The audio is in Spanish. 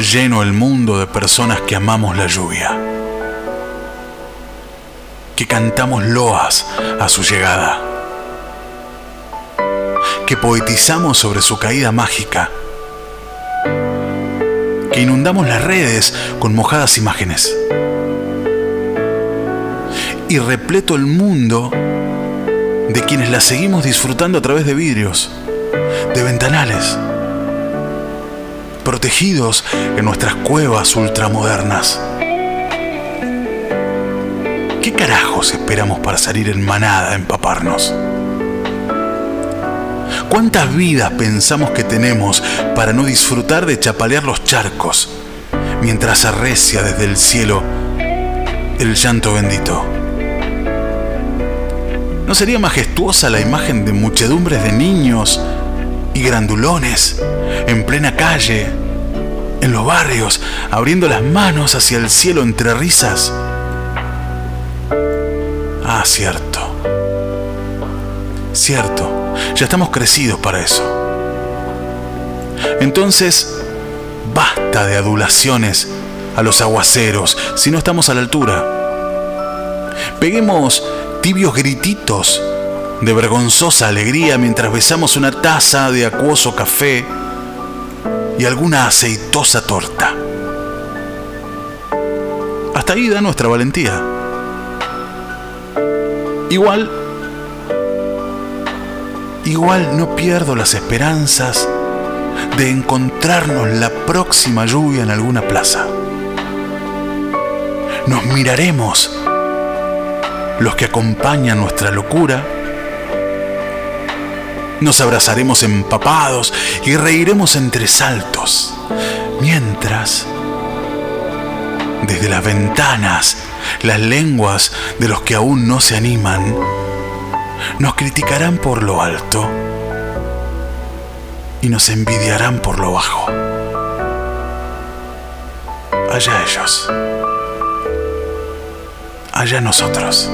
lleno el mundo de personas que amamos la lluvia, que cantamos loas a su llegada, que poetizamos sobre su caída mágica, que inundamos las redes con mojadas imágenes. Y repleto el mundo de quienes la seguimos disfrutando a través de vidrios, de ventanales, protegidos en nuestras cuevas ultramodernas. ¿Qué carajos esperamos para salir en manada a empaparnos? ¿Cuántas vidas pensamos que tenemos para no disfrutar de chapalear los charcos mientras arrecia desde el cielo el llanto bendito? ¿No sería majestuosa la imagen de muchedumbres de niños y grandulones en plena calle, en los barrios, abriendo las manos hacia el cielo entre risas? Ah, cierto. Cierto, ya estamos crecidos para eso. Entonces, basta de adulaciones a los aguaceros si no estamos a la altura. Peguemos tibios grititos de vergonzosa alegría mientras besamos una taza de acuoso café y alguna aceitosa torta. Hasta ahí da nuestra valentía. Igual, igual no pierdo las esperanzas de encontrarnos la próxima lluvia en alguna plaza. Nos miraremos los que acompañan nuestra locura. Nos abrazaremos empapados y reiremos entre saltos, mientras, desde las ventanas, las lenguas de los que aún no se animan, nos criticarán por lo alto y nos envidiarán por lo bajo. Allá ellos allá nosotros.